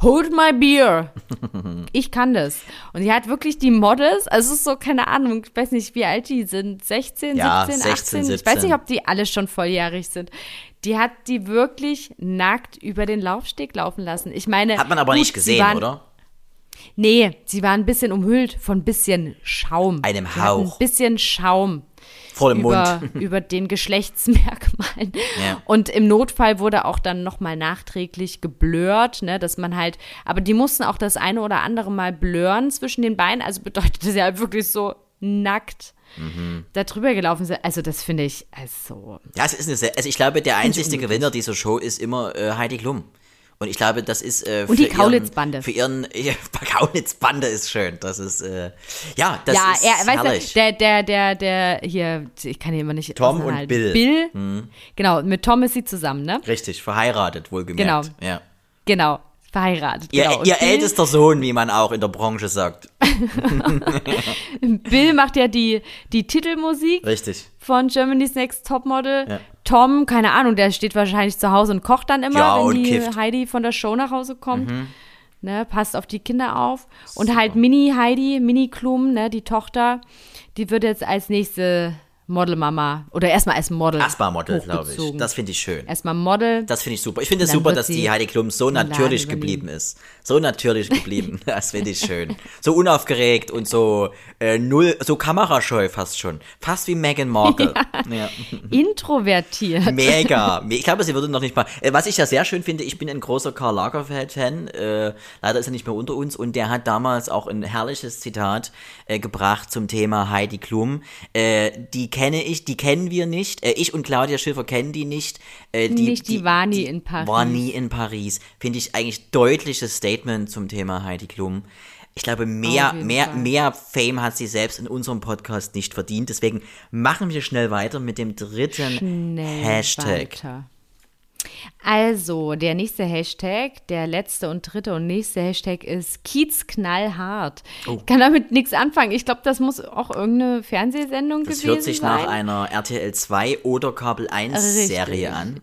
Hold my beer. Ich kann das. Und die hat wirklich die Models, also es ist so, keine Ahnung, ich weiß nicht, wie alt die sind, 16, Ja, 17, 16, 18, ich weiß 17. nicht, ob die alle schon volljährig sind. Die hat die wirklich nackt über den Laufsteg laufen lassen. Ich meine, Hat man aber gut, nicht sie gesehen, waren, oder? Nee, sie war ein bisschen umhüllt von ein bisschen Schaum. Einem Hauch. Ein bisschen Schaum Vor dem über, Mund. über den Geschlechtsmerkmalen. Ja. Und im Notfall wurde auch dann nochmal nachträglich geblurrt, ne, dass man halt, aber die mussten auch das eine oder andere Mal blurren zwischen den Beinen, also bedeutet das ja halt wirklich so nackt Mhm. da drüber gelaufen sind. Also das finde ich, also, Ja, es ist eine sehr, also ich glaube, der einzigste unmöglich. Gewinner dieser Show ist immer äh, Heidi Klum. Und ich glaube, das ist äh, Und die für ihren- Kaulitz-Bande. Für ihren ja, Kaulitz-Bande ist schön. Das ist äh, ja, das ja, ist er, weißt herrlich. du, der, der, der, der, hier, ich kann hier immer nicht Tom und auseinanderhalten. Bill. Mhm. Bill, genau, mit Tom ist sie zusammen, ne? Richtig, verheiratet wohlgemerkt. Genau. Ja. Genau, verheiratet. Ihr, genau. Ihr Bill, ältester Sohn, wie man auch in der Branche sagt. Bill macht ja die, die Titelmusik Richtig. von Germany's Next Topmodel. Ja. Tom, keine Ahnung, der steht wahrscheinlich zu Hause und kocht dann immer, Ja, wenn die kifft. Mhm. Heidi von der Show nach Hause kommt. Ne, passt auf die Kinder auf. Und halt Mini Heidi, Mini Klum, ne, die Tochter, die wird jetzt als nächste Modelmama oder erstmal als Model. Erstmal Model, glaube ich. Das finde ich schön. Erstmal Model. Das finde ich super. Ich finde es super, dass die Heidi Klum so natürlich geblieben ist. So natürlich geblieben. Das finde ich schön. So unaufgeregt und so äh, null, so kamerascheu fast schon. Fast wie Meghan Markle. Ja. Introvertiert. Mega. Ich glaube, sie würde noch nicht mal. Äh, Was ich ja sehr schön finde, ich bin ein großer Karl Lagerfeld-Fan. Äh, leider ist er nicht mehr unter uns und der hat damals auch ein herrliches Zitat äh, gebracht zum Thema Heidi Klum. Äh, die kenne ich, die kennen wir nicht. Äh, ich und Claudia Schiffer kennen die nicht. Äh, die, Nicht, die war nie in Paris. War nie in Paris. Finde ich eigentlich deutliches Statement zum Thema Heidi Klum. Ich glaube, mehr, mehr, Fall. mehr Fame hat sie selbst in unserem Podcast nicht verdient. Deswegen machen wir schnell weiter mit dem dritten Schnell Hashtag. weiter. Also, der nächste Hashtag, der letzte und dritte und nächste Hashtag ist Kiez knallhart. Oh. Ich kann damit nichts anfangen. Ich glaube, das muss auch irgendeine Fernsehsendung Das gewesen hört sich sein. nach einer RTL 2 oder Kabel 1 Richtig. Serie an.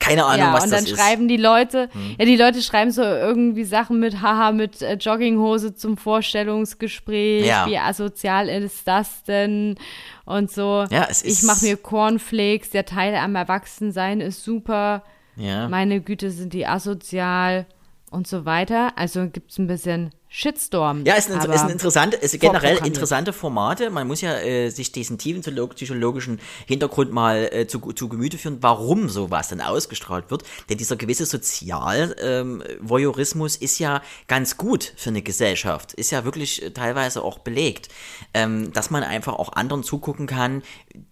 Keine Ahnung, ja, was und das dann ist. Hm. schreiben die Leute, ja, die Leute schreiben so irgendwie Sachen mit, haha, mit äh, Jogginghose zum Vorstellungsgespräch, Ja. wie asozial ist das denn? Und so, Ja, es ich ist- mache mir Cornflakes, der Teil am Erwachsensein ist super, ja. meine Güte, sind die asozial und so weiter. Also gibt es ein bisschen Shitstorm. Ja, ist ein, ist ein interessante, ist generell interessante Formate. Man muss ja äh, sich diesen tiefen psycholo- psychologischen Hintergrund mal äh, zu, zu Gemüte führen, warum sowas dann ausgestrahlt wird. Denn dieser gewisse Sozial-Voyeurismus ist ja ganz gut für eine Gesellschaft. Ist ja wirklich äh, teilweise auch belegt. Ähm, dass man einfach auch anderen zugucken kann,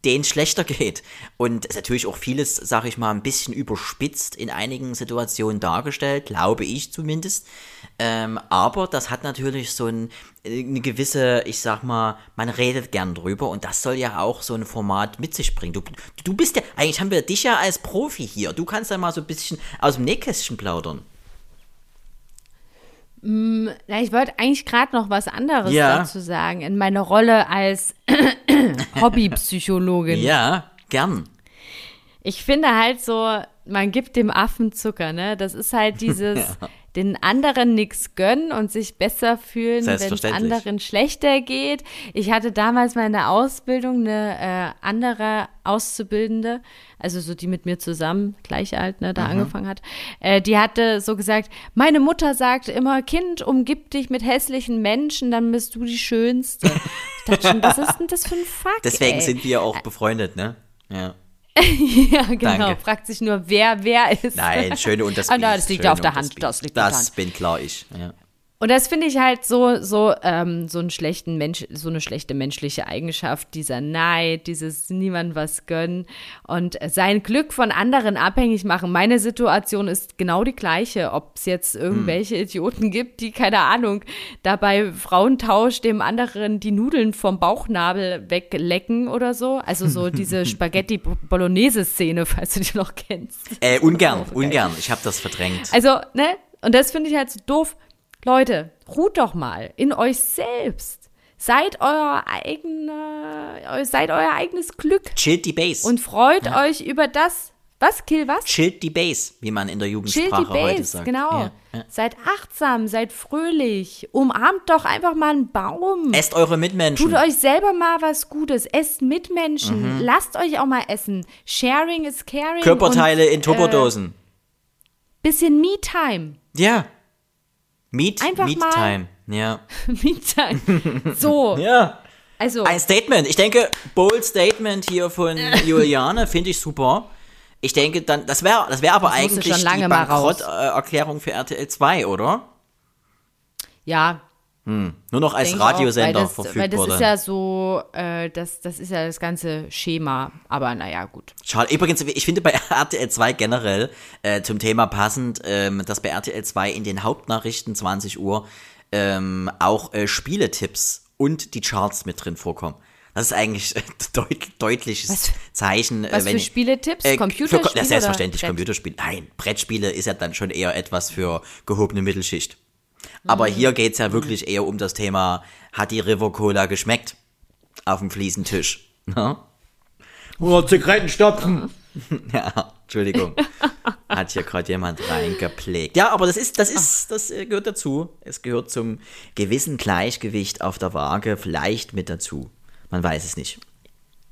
denen es schlechter geht. Und es ist natürlich auch vieles, sag ich mal, ein bisschen überspitzt in einigen Situationen dargestellt, glaube ich zumindest. Ähm, aber das hat natürlich so ein, äh, eine gewisse, ich sag mal, man redet gern drüber und das soll ja auch so ein Format mit sich bringen. Du, du bist ja, eigentlich haben wir dich ja als Profi hier. Du kannst ja mal so ein bisschen aus dem Nähkästchen plaudern. Na, ich wollte eigentlich gerade noch was anderes Ja. dazu sagen. In meiner Rolle als Hobbypsychologin. Ja, gern. Ich finde halt so, man gibt dem Affen Zucker, ne? Das ist halt dieses, den anderen nichts gönnen und sich besser fühlen, wenn es anderen schlechter geht. Ich hatte damals meine Ausbildung, eine äh, andere Auszubildende, also so die mit mir zusammen, gleich alt, ne, da Mhm. angefangen hat, äh, die hatte so gesagt, meine Mutter sagt immer, Kind, umgib dich mit hässlichen Menschen, dann bist du die Schönste. Ich dachte schon, was ist denn das für ein Fuck, Deswegen ey? sind wir auch befreundet, ne? Ja. Ja, genau. Danke. Fragt sich nur, wer wer ist. Nein, schöne und das Ah, Biest, das liegt schöne auf der Hand, Biest. das liegt Das bin klar ich. Ja. Und das finde ich halt so, so, ähm, so einen schlechten Mensch, so eine schlechte menschliche Eigenschaft, dieser Neid, dieses niemand was gönnen und sein Glück von anderen abhängig machen. Meine Situation ist genau die gleiche, ob es jetzt irgendwelche Idioten gibt, die, keine Ahnung, dabei Frauentausch dem anderen die Nudeln vom Bauchnabel weglecken oder so. Also so diese Spaghetti-Bolognese-Szene, falls du die noch kennst. Äh, ungern, ungern. Ich habe das verdrängt. Also, ne? Und das finde ich halt so doof. Leute, ruht doch mal in euch selbst. Seid euer eigener, seid euer eigenes Glück Chillt die Base. und freut euch über das. Was, Kill, was? Chillt die Base, wie man in der Jugendsprache die heute Base, sagt. genau. Ja, ja. Seid achtsam, seid fröhlich. Umarmt doch einfach mal einen Baum. Esst eure Mitmenschen. Tut euch selber mal was Gutes. Esst mit Mhm. Lasst euch auch mal essen. Sharing is caring. Körperteile und, in Tupperdosen. Äh, bisschen Me-Time. ja. Meet, Einfach Meet mal- Time. Ja. Me-Time. So. Ja. Also, Ein Statement. Ich denke, bold Statement hier von Juliane finde ich super. Ich denke dann, das wäre das wäre aber Das eigentlich die. Bankrotterklärung für RTL 2, oder? ja, Nur noch als auch, Radiosender weil das, verfügbar. Weil das ist ja so, äh, das, das ist ja das ganze Schema. Aber naja, gut. Schade. Übrigens, ich finde bei RTL 2 generell äh, zum Thema passend, ähm, dass bei RTL 2 in den Hauptnachrichten 20 Uhr ähm, auch äh, Spieletipps und die Charts mit drin vorkommen. Das ist eigentlich ein deut deutliches Was- Zeichen. äh, was wenn, für Spieletipps? Äh, Computerspiele Für, ja, selbstverständlich? Computerspiele. Nein, Brettspiele ist ja dann schon eher etwas für gehobene Mittelschicht. Aber hier geht's ja wirklich eher um das Thema, hat die River Cola geschmeckt? Auf dem Fliesentisch. Ne? 100 Zigarettenstopfen. Ja, Entschuldigung. Hat hier gerade jemand reingepflegt. Ja, aber das ist, das ist, das äh, gehört dazu. Es gehört zum gewissen Gleichgewicht auf der Waage vielleicht mit dazu. Man weiß es nicht.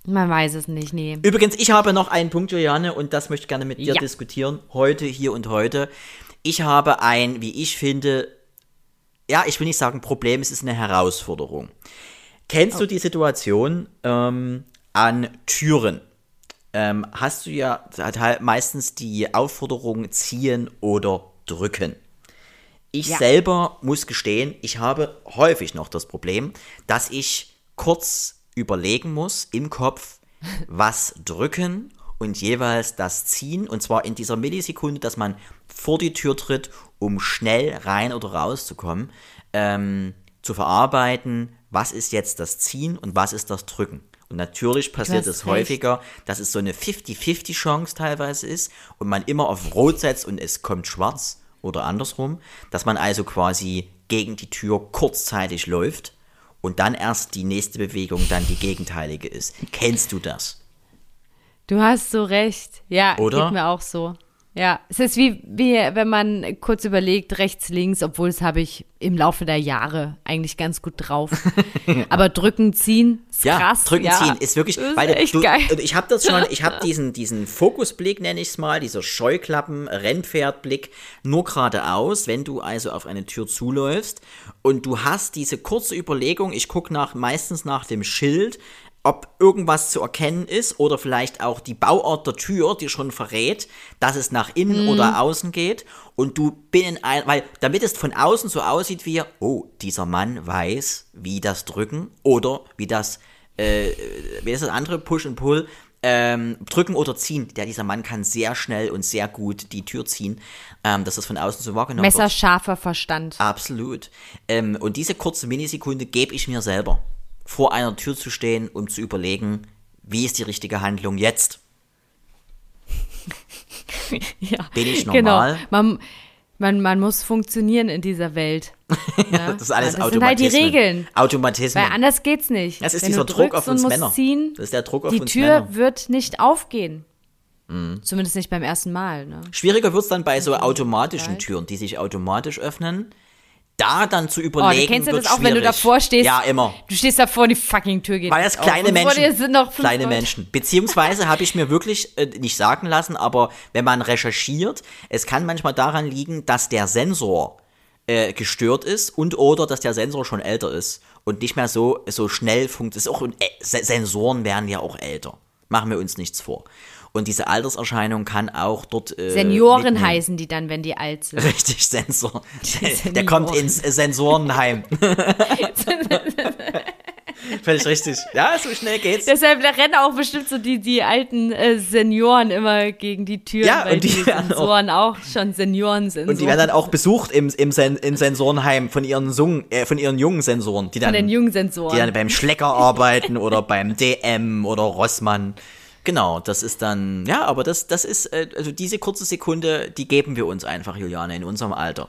Man weiß es nicht, nee. Übrigens, ich habe noch einen Punkt, Juliane, und das möchte ich gerne mit dir Ja. diskutieren. Heute, hier und heute. Ich habe ein, wie ich finde, ja, ich will nicht sagen Problem, es ist eine Herausforderung. Kennst du die Situation ähm, an Türen? Ähm, hast du ja halt meistens die Aufforderung ziehen oder drücken. Ich Ja. selber muss gestehen, ich habe häufig noch das Problem, dass ich kurz überlegen muss im Kopf, was drücken und jeweils das ziehen. Und zwar in dieser Millisekunde, dass man vor die Tür tritt, um schnell rein oder rauszukommen, ähm, zu verarbeiten, was ist jetzt das Ziehen und was ist das Drücken. Und natürlich passiert es häufiger, dass es so eine 50-50 Chance teilweise ist und man immer auf Rot setzt und es kommt schwarz oder andersrum, dass man also quasi gegen die Tür kurzzeitig läuft und dann erst die nächste Bewegung dann die gegenteilige ist. Kennst du das? Du hast so recht. Ja, Oder? geht mir auch so. Ja, es ist wie, wie wenn man kurz überlegt, rechts, links, obwohl das habe ich im Laufe der Jahre eigentlich ganz gut drauf. Aber drücken, ziehen, ist Ja, krass. drücken, ja. ziehen ist wirklich, ist weil echt du, geil. und ich habe das schon, ich habe diesen diesen Fokusblick nenne ich es mal, dieser Scheuklappen Rennpferdblick nur geradeaus, wenn du also auf eine Tür zuläufst und du hast diese kurze Überlegung, ich gucke nach meistens nach dem Schild, ob irgendwas zu erkennen ist oder vielleicht auch die Bauart der Tür, die schon verrät, dass es nach innen oder außen geht und du binnen ein, weil damit es von außen so aussieht wie, oh, dieser Mann weiß, wie das Drücken oder wie das, äh, wie ist das andere, Push und Pull, ähm, drücken oder ziehen. Der, dieser Mann kann sehr schnell und sehr gut die Tür ziehen, ähm, dass das von außen so wahrgenommen wird. Messerscharfer Verstand. Absolut. Ähm, und diese kurze Minisekunde gebe ich mir selber, vor einer Tür zu stehen, um zu überlegen, wie ist die richtige Handlung jetzt? ja. Bin ich normal? Genau. Man, man, man muss funktionieren in dieser Welt. Ja? Das ist alles das sind halt die. Regeln. Automatismen. Weil anders geht's nicht. Das ist Wenn dieser Druck auf uns Männer. Ziehen, Das ist der Druck auf die uns Tür Männer. Mhm. wird nicht aufgehen. Zumindest nicht beim ersten Mal. Ne? Schwieriger wird es dann bei so automatischen. Türen, die sich automatisch öffnen. Da dann zu Oh, überlegen, du kennst ja das auch, wenn du davor stehst. Ja, immer. Du stehst davor, die fucking Tür geht Weil das kleine Menschen, sind noch kleine Leute. Menschen. Beziehungsweise habe ich mir wirklich äh, nicht sagen lassen, aber wenn man recherchiert, es kann manchmal daran liegen, dass der Sensor äh, gestört ist und oder dass der Sensor schon älter ist und nicht mehr so so schnell funktioniert. Auch äh, Se- Sensoren werden ja auch älter. Machen wir uns nichts vor. Und diese Alterserscheinung kann auch dort äh, Senioren mitnehmen. heißen die dann, wenn die alt sind. Richtig, Sensor. Der, kommt ins Sensorenheim. Völlig richtig. Ja, so schnell geht's. Deshalb rennen auch bestimmt so die, die alten äh, Senioren immer gegen die Türen, Ja, weil und die die, werden auch- Sensoren auch, schon Senioren sind. Und die werden dann auch besucht im, im, Sen im Sensorenheim von ihren, Sung äh, von ihren jungen Sensoren, die dann, von den jungen Sensoren. die dann beim Schlecker arbeiten oder beim DM oder Rossmann. Genau, das ist dann, ja, aber das, das ist, äh, also diese kurze Sekunde, die geben wir uns einfach, Juliane, in unserem Alter.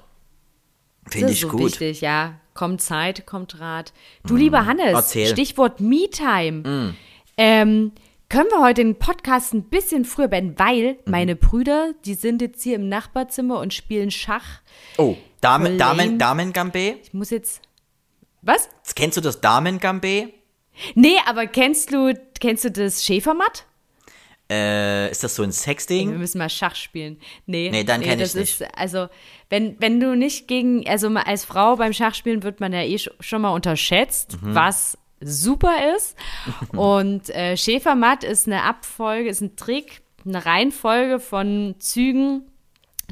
Finde ich so gut. wichtig, ja. Kommt Zeit, kommt Rat. Du, lieber Hannes, Erzähl. Stichwort Me-Time. Ähm, können wir heute den Podcast ein bisschen früher beenden, weil meine Brüder, die sind jetzt hier im Nachbarzimmer und spielen Schach. Oh, Damen, Damen, lame. Damen-Gambé? Ich muss jetzt. Was? Kennst du das Damen-Gambé? Nee, aber kennst du, kennst du das Schäfermatt? Äh, ist das so ein Wir Sexding? müssen mal Schach spielen. Nee, Nee, dann kenn das ich's ist, also, wenn, wenn du nicht gegen, also als Frau beim Schachspielen wird man ja eh sch- schon mal unterschätzt, Mhm. was super ist. Und äh, Schäfermatt ist eine Abfolge, ist ein Trick, eine Reihenfolge von Zügen,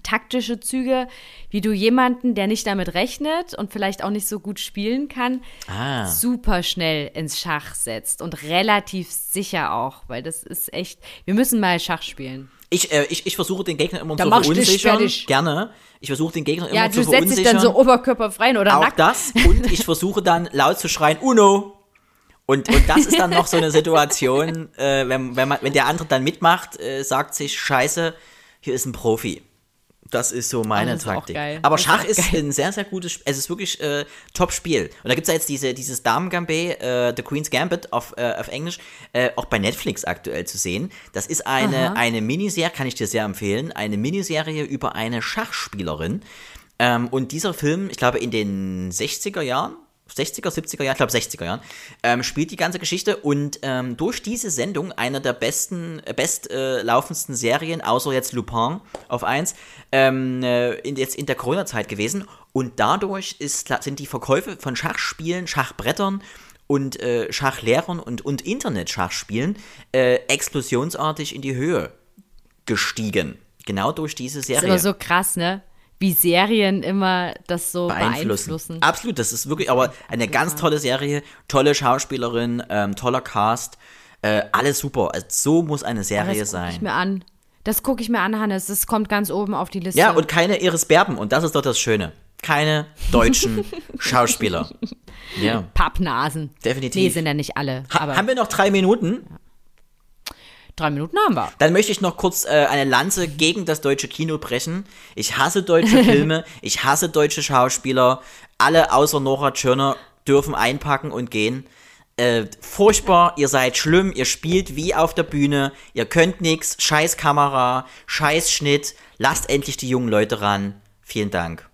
taktische Züge, wie du jemanden, der nicht damit rechnet und vielleicht auch nicht so gut spielen kann, Ah. super schnell ins Schach setzt und relativ sicher auch, weil das ist echt, wir müssen mal Schach spielen. Ich, äh, ich, ich versuche den Gegner immer Da zu verunsichern. Gerne. Ich versuche den Gegner immer Ja, zu du setzt dich verunsichern. dann so oberkörperfrei oder Auch nackt. das. Und ich versuche dann laut zu schreien, Uno. Und, und das ist dann noch so eine Situation, äh, wenn, wenn, man, wenn der andere dann mitmacht, äh, sagt sich, scheiße, hier ist ein Profi. Das ist so meine Oh, ist Taktik. Aber Das ist Schach ist geil. ein sehr, sehr gutes Spiel. Es ist wirklich äh, Top-Spiel. Und da gibt es ja jetzt diese, dieses Damen-Gambit, äh, The Queen's Gambit auf, äh, auf Englisch, äh, auch bei Netflix aktuell zu sehen. Das ist eine, eine Miniserie, kann ich dir sehr empfehlen, eine Miniserie über eine Schachspielerin. Ähm, und dieser Film, ich glaube in den 60er Jahren, 60er, 70er Jahren, ich glaube 60er Jahren, ähm, spielt die ganze Geschichte und ähm, durch diese Sendung, einer der besten, äh, bestlaufendsten Serien, außer jetzt Lupin auf 1, ähm, äh, in, jetzt in der Corona-Zeit gewesen und dadurch ist, sind die Verkäufe von Schachspielen, Schachbrettern und äh, Schachlehrern und, und Internet-Schachspielen äh, explosionsartig in die Höhe gestiegen. Genau durch diese Das Serie ist immer so krass, ne? Wie Serien immer das so beeinflussen. beeinflussen. Absolut, das ist wirklich aber eine ganz tolle Serie, tolle Schauspielerin, ähm, toller Cast, äh, alles super. Also, so muss eine Serie das gucke ich sein. mir an. Das gucke ich mir an, Hannes. Das kommt ganz oben auf die Liste. Ja, und keine Iris Berben und das ist doch das Schöne. Keine deutschen Schauspieler. Ja, Pappnasen. Definitiv. Nee, sind ja nicht alle. ha aber haben wir noch drei Minuten? Drei Minuten haben wir. Dann möchte ich noch kurz äh, eine Lanze gegen das deutsche Kino brechen. Ich hasse deutsche Filme, ich hasse deutsche Schauspieler. Alle außer Nora Tschirner dürfen einpacken und gehen. Äh, furchtbar, ihr seid schlimm, ihr spielt wie auf der Bühne, ihr könnt nix, scheiß Kamera, scheiß Schnitt, lasst endlich die jungen Leute ran. Vielen Dank.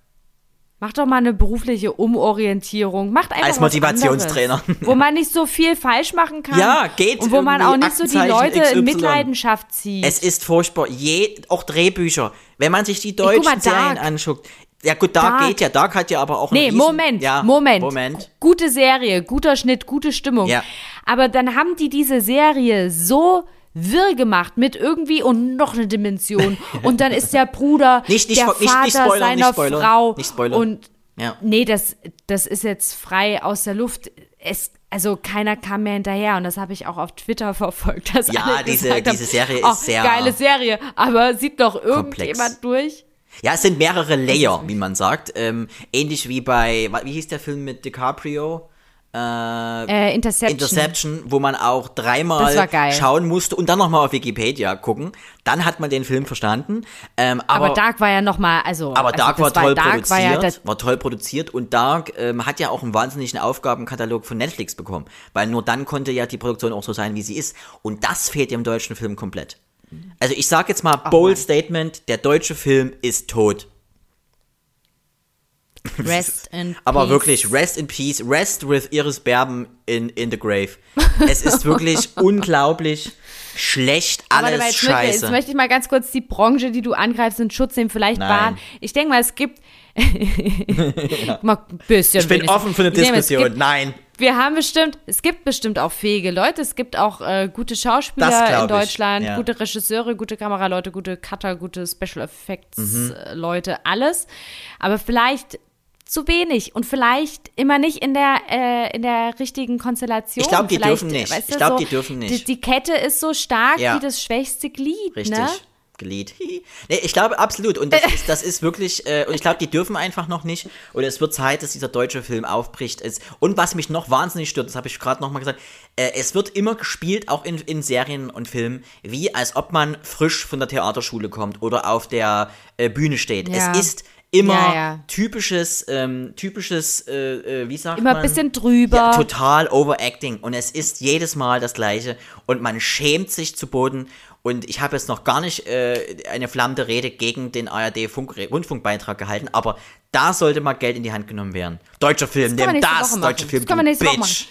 Macht doch mal eine berufliche Umorientierung. Macht einfach Als Motivationstrainer. anderes, wo man nicht so viel falsch machen kann. Ja, geht Und wo man auch nicht so die Leute in XY. Mitleidenschaft zieht. Es ist furchtbar. Je, auch Drehbücher. Wenn man sich die deutschen mal. Serien anschaut. Ja gut, Dark, Dark. geht ja. Dark hat ja aber auch Nee, riesen, Moment, ja, Moment. Moment. Gute Serie, guter Schnitt, gute Stimmung. Ja. Aber dann haben die diese Serie so wirr gemacht mit irgendwie und noch eine Dimension. und dann ist der Bruder Nicht- nicht der spo- nicht- Vater nicht spoilern, seiner nicht spoilern, Frau. nicht spoilern. Und Ja. nee, das, das ist jetzt frei aus der Luft. Es, also keiner kam mehr hinterher und das habe ich auch auf Twitter verfolgt. Dass Ja, alle diese- haben, diese Serie ist "Ach, sehr geile Serie, aber sieht doch komplex. irgendjemand durch? Ja, es sind mehrere Layer, wie man sagt. Ähm, ähnlich wie bei, wie hieß der Film mit DiCaprio? Äh, Interception. Interception, wo man auch dreimal war schauen musste und dann nochmal auf Wikipedia gucken. Dann hat man den Film verstanden. Ähm, aber, Aber, Dark war ja noch mal, also aber also Dark das war toll Dark produziert, War war, ja das, toll produziert und Dark ähm, hat ja auch einen wahnsinnigen Aufgabenkatalog von Netflix bekommen, weil nur dann konnte ja die Produktion auch so sein, wie sie ist. Und das fehlt im deutschen Film komplett. Also ich sage jetzt mal bold Statement: Der deutsche Film ist tot. Rest in Aber Peace. wirklich, rest in peace, rest with Iris Berben in, in the grave. Es ist wirklich unglaublich schlecht, alles mal, jetzt möchte, scheiße. jetzt möchte ich mal ganz kurz die Branche, die du angreifst, in Schutz nehmen. Vielleicht Nein. waren. Ich denke mal, es gibt. mal ein bisschen. ich bin wenigstens. offen für eine denke Diskussion. gibt- Nein. Wir haben bestimmt, es gibt bestimmt auch fähige Leute, es gibt auch äh, gute Schauspieler in Deutschland, ja. gute Regisseure, gute Kameraleute, gute Cutter, gute Special Effects Mhm. äh, Leute, alles. Aber vielleicht zu wenig und vielleicht immer nicht in der äh, in der richtigen Konstellation. Ich glaub, die Vielleicht, dürfen nicht. weißt Ich du, glaub, so, die dürfen nicht. Die, die Kette ist so stark Ja. wie das schwächste Glied, Richtig. ne? Glied. nee, ich glaube absolut. Und das ist, das ist wirklich, äh, und ich glaube, die dürfen einfach noch nicht. Und es wird Zeit, dass dieser deutsche Film aufbricht. Es, und was mich noch wahnsinnig stört, das habe ich gerade nochmal gesagt, äh, es wird immer gespielt, auch in, in Serien und Filmen, wie als ob man frisch von der Theaterschule kommt oder auf der äh, Bühne steht. Ja. Es ist immer Ja, ja. typisches, ähm, typisches, äh, äh, wie sagt Immer man? ein bisschen drüber. Ja, total overacting. Und es ist jedes Mal das Gleiche. Und man schämt sich zu Boden. Und ich habe jetzt noch gar nicht äh, eine flammende Rede gegen den ARD-Rundfunkbeitrag gehalten, aber da sollte mal Geld in die Hand genommen werden. Deutscher Film, nimm das, deutscher. Film, Das kann man du Bitch.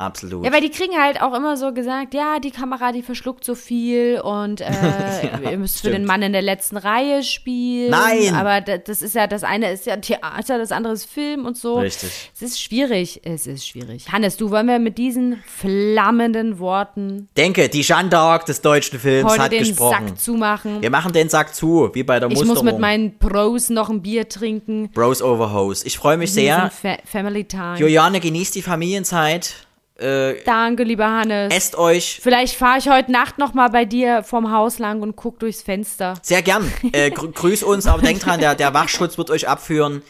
Absolut. Ja, weil die kriegen halt auch immer so gesagt, ja, die Kamera, die verschluckt so viel und äh, ihr müsst für stimmt. den Mann in der letzten Reihe spielen. Nein! Aber da- das ist ja, das eine ist ja Theater, das andere ist Film und so. Richtig. Es ist schwierig, es ist schwierig. Hannes, du, wollen wir mit diesen flammenden Worten Denke, die Jeanne d'Arc des deutschen Films heute hat den gesprochen. Sack zumachen? Wir machen den Sack zu, wie bei der Ich Musterung. muss mit meinen Pros noch ein Bier trinken. Bros over Hose. Ich freue mich sehr. Fa Family Time. Juliane, genießt die Familienzeit. Danke, lieber Hannes. Esst euch Vielleicht fahre ich heute Nacht noch mal bei dir vorm Haus lang und guck durchs Fenster. Sehr gern. Äh, grü grüß uns, aber denkt dran, der, der Wachschutz wird euch abführen.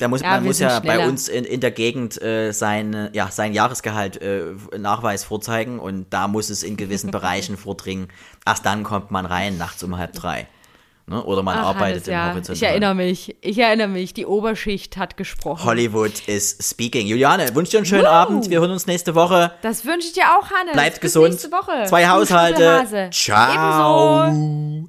Der muss, Ja, man muss ja bei schneller. uns in, in der Gegend äh, sein, ja, sein Jahresgehalt äh, Nachweis vorzeigen und da muss es in gewissen Bereichen vordringen. Erst dann kommt man rein, nachts um halb drei. Ne? Oder man Ach, arbeitet Hannes, im ja. Horizont. Ich erinnere mich. Ich erinnere mich. Die Oberschicht hat gesprochen. Hollywood is speaking. Juliane, wünsche dir einen schönen Abend. Wir hören uns nächste Woche. Das wünsche ich dir auch, Hannes. Bleibt Bis gesund. Nächste Woche. Zwei Haushalte. Ciao. Ebenso.